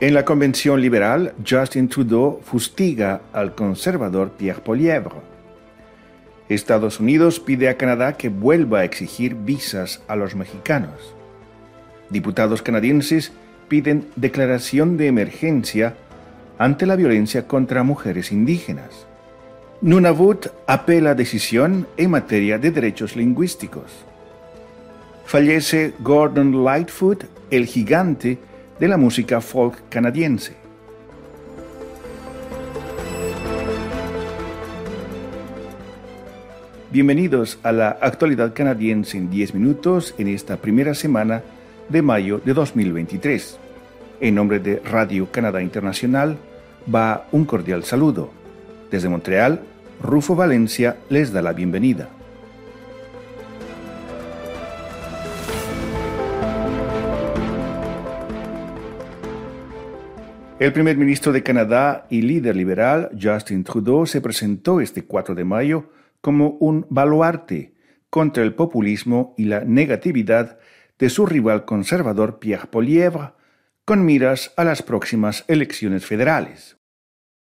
En la convención liberal, Justin Trudeau fustiga al conservador Pierre Polièvre. Estados Unidos pide a Canadá que vuelva a exigir visas a los mexicanos. Diputados canadienses piden declaración de emergencia ante la violencia contra mujeres indígenas. Nunavut apela a decisión en materia de derechos lingüísticos. Fallece Gordon Lightfoot, el gigante de la música folk canadiense. Bienvenidos a la actualidad canadiense en 10 minutos en esta primera semana de mayo de 2023. En nombre de Radio Canadá Internacional va un cordial saludo. Desde Montreal, Rufo Valencia les da la bienvenida. El primer ministro de Canadá y líder liberal, Justin Trudeau, se presentó este 4 de mayo como un baluarte contra el populismo y la negatividad de su rival conservador Pierre Polièvre, con miras a las próximas elecciones federales.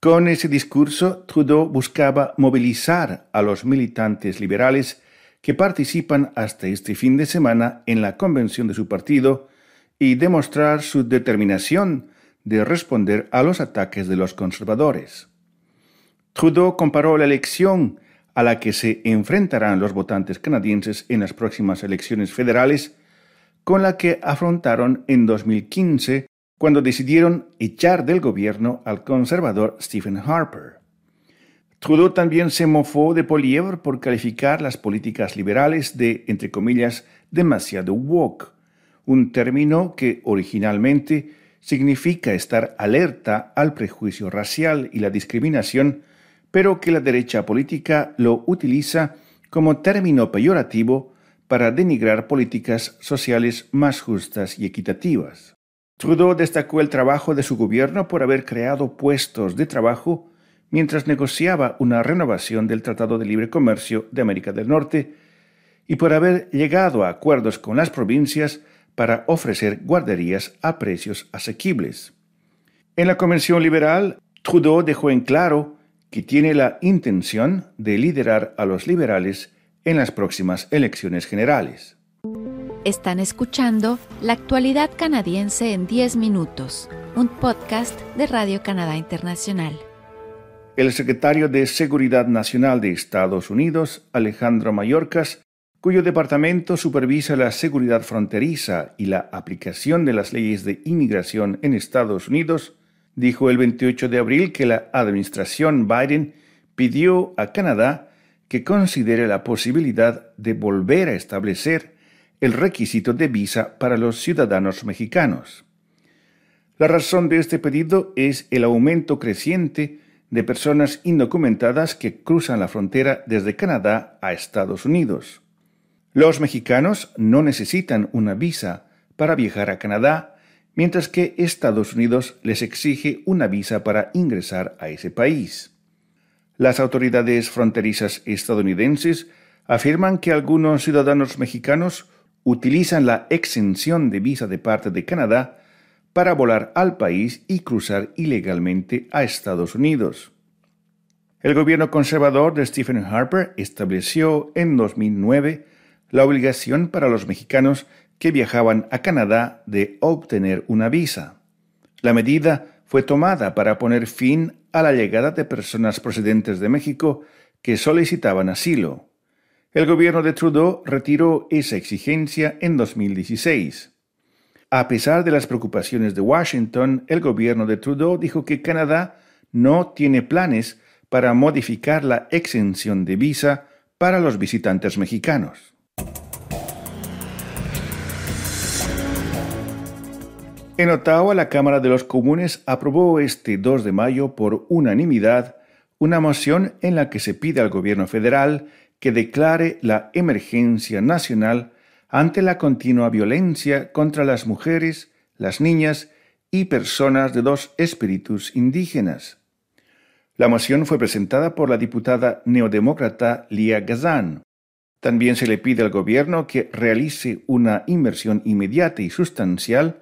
Con ese discurso, Trudeau buscaba movilizar a los militantes liberales que participan hasta este fin de semana en la convención de su partido y demostrar su determinación de responder a los ataques de los conservadores. Trudeau comparó la elección a la que se enfrentarán los votantes canadienses en las próximas elecciones federales con la que afrontaron en 2015 cuando decidieron echar del gobierno al conservador Stephen Harper. Trudeau también se mofó de Polièvre por calificar las políticas liberales de, entre comillas, demasiado woke, un término que originalmente significa estar alerta al prejuicio racial y la discriminación, pero que la derecha política lo utiliza como término peyorativo para denigrar políticas sociales más justas y equitativas. Trudeau destacó el trabajo de su gobierno por haber creado puestos de trabajo mientras negociaba una renovación del Tratado de Libre Comercio de América del Norte y por haber llegado a acuerdos con las provincias para ofrecer guarderías a precios asequibles. En la Convención Liberal, Trudeau dejó en claro que tiene la intención de liderar a los liberales en las próximas elecciones generales. Están escuchando La actualidad canadiense en 10 minutos, un podcast de Radio Canadá Internacional. El secretario de Seguridad Nacional de Estados Unidos, Alejandro Mayorkas, cuyo departamento supervisa la seguridad fronteriza y la aplicación de las leyes de inmigración en Estados Unidos, dijo el 28 de abril que la administración Biden pidió a Canadá que considere la posibilidad de volver a establecer el requisito de visa para los ciudadanos mexicanos. La razón de este pedido es el aumento creciente de personas indocumentadas que cruzan la frontera desde Canadá a Estados Unidos. Los mexicanos no necesitan una visa para viajar a Canadá, mientras que Estados Unidos les exige una visa para ingresar a ese país. Las autoridades fronterizas estadounidenses afirman que algunos ciudadanos mexicanos utilizan la exención de visa de parte de Canadá para volar al país y cruzar ilegalmente a Estados Unidos. El gobierno conservador de Stephen Harper estableció en 2009 la obligación para los mexicanos que viajaban a Canadá de obtener una visa. La medida fue tomada para poner fin a la llegada de personas procedentes de México que solicitaban asilo. El gobierno de Trudeau retiró esa exigencia en 2016. A pesar de las preocupaciones de Washington, el gobierno de Trudeau dijo que Canadá no tiene planes para modificar la exención de visa para los visitantes mexicanos. En Ottawa, la Cámara de los Comunes aprobó este 2 de mayo por unanimidad una moción en la que se pide al gobierno federal que declare la emergencia nacional ante la continua violencia contra las mujeres, las niñas y personas de dos espíritus indígenas. La moción fue presentada por la diputada neodemócrata Lia Gazan. También se le pide al gobierno que realice una inversión inmediata y sustancial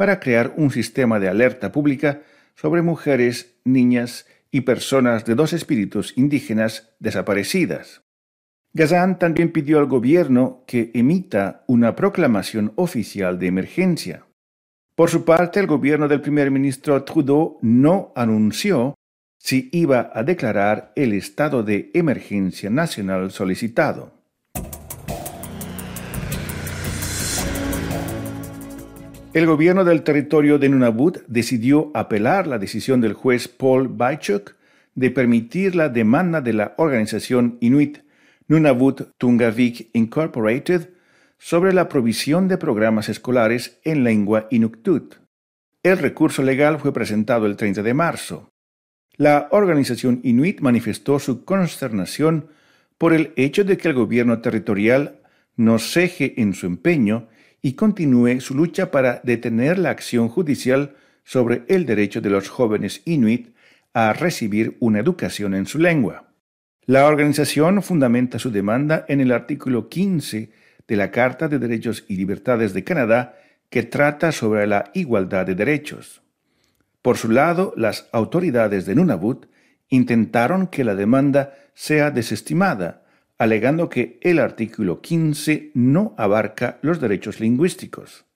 para crear un sistema de alerta pública sobre mujeres, niñas y personas de dos espíritus indígenas desaparecidas. Gazan también pidió al gobierno que emita una proclamación oficial de emergencia. Por su parte, el gobierno del primer ministro Trudeau no anunció si iba a declarar el estado de emergencia nacional solicitado. El gobierno del territorio de Nunavut decidió apelar la decisión del juez Paul Bychuk de permitir la demanda de la organización Inuit Nunavut Tungavik Incorporated sobre la provisión de programas escolares en lengua Inuktitut. El recurso legal fue presentado el 30 de marzo. La organización Inuit manifestó su consternación por el hecho de que el gobierno territorial no ceje en su empeño y continúe su lucha para detener la acción judicial sobre el derecho de los jóvenes inuit a recibir una educación en su lengua. La organización fundamenta su demanda en el artículo 15 de la Carta de Derechos y Libertades de Canadá, que trata sobre la igualdad de derechos. Por su lado, las autoridades de Nunavut intentaron que la demanda sea desestimada, alegando que el artículo 15 no abarca los derechos lingüísticos.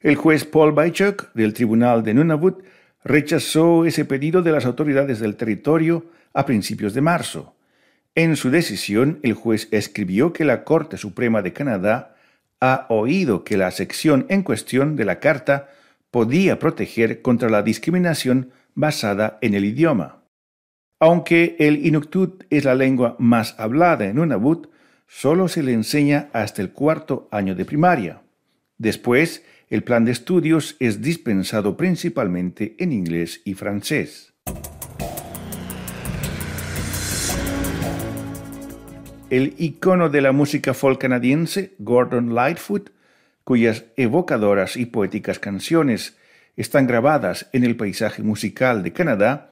El juez Paul Bychuk del Tribunal de Nunavut rechazó ese pedido de las autoridades del territorio a principios de marzo. En su decisión, el juez escribió que la Corte Suprema de Canadá ha oído que la sección en cuestión de la Carta podía proteger contra la discriminación basada en el idioma. Aunque el Inuktitut es la lengua más hablada en Nunavut, solo se le enseña hasta el cuarto año de primaria. Después, el plan de estudios es dispensado principalmente en inglés y francés. El icono de la música folk canadiense, Gordon Lightfoot, cuyas evocadoras y poéticas canciones están grabadas en el paisaje musical de Canadá,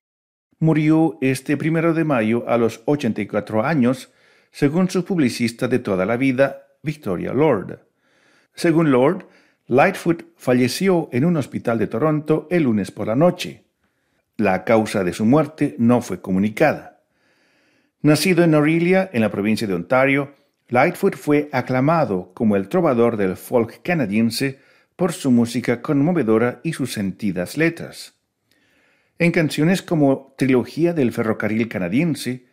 murió este primero de mayo a los 84 años, según su publicista de toda la vida, Victoria Lord. Según Lord, Lightfoot falleció en un hospital de Toronto el lunes por la noche. La causa de su muerte no fue comunicada. Nacido en Orillia, en la provincia de Ontario, Lightfoot fue aclamado como el trovador del folk canadiense por su música conmovedora y sus sentidas letras. En canciones como Trilogía del Ferrocarril Canadiense,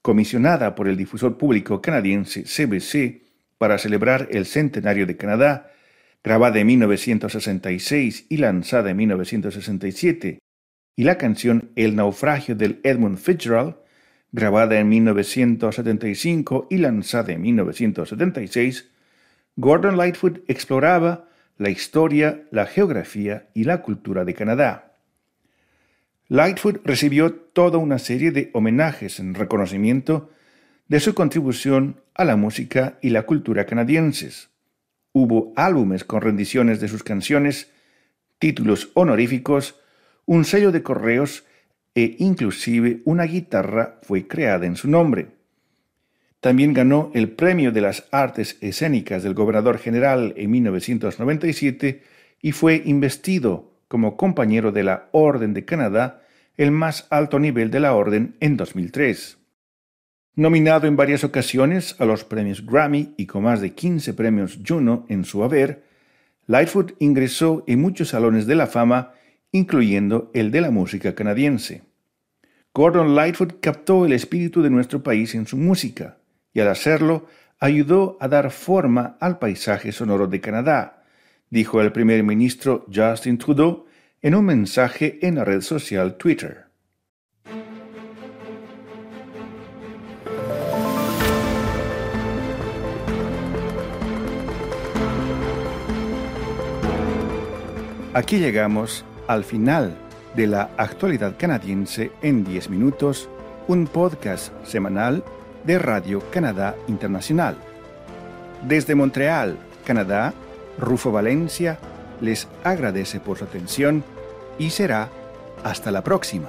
comisionada por el difusor público canadiense CBC para celebrar el centenario de Canadá, grabada en 1966 y lanzada en 1967, y la canción El naufragio del Edmund Fitzgerald, grabada en 1975 y lanzada en 1976, Gordon Lightfoot exploraba la historia, la geografía y la cultura de Canadá. Lightfoot recibió toda una serie de homenajes en reconocimiento de su contribución a la música y la cultura canadienses. Hubo álbumes con rendiciones de sus canciones, títulos honoríficos, un sello de correos e inclusive una guitarra fue creada en su nombre. También ganó el Premio de las Artes Escénicas del Gobernador General en 1997 y fue investido como compañero de la Orden de Canadá el más alto nivel de la orden en 2003. Nominado en varias ocasiones a los premios Grammy y con más de 15 premios Juno en su haber, Lightfoot ingresó en muchos salones de la fama, incluyendo el de la música canadiense. Gordon Lightfoot captó el espíritu de nuestro país en su música, y al hacerlo ayudó a dar forma al paisaje sonoro de Canadá, dijo el primer ministro Justin Trudeau en un mensaje en la red social Twitter. Aquí llegamos al final de la actualidad canadiense en 10 minutos, un podcast semanal de Radio Canadá Internacional. Desde Montreal, Canadá, Rufo Valencia les agradece por su atención y será hasta la próxima.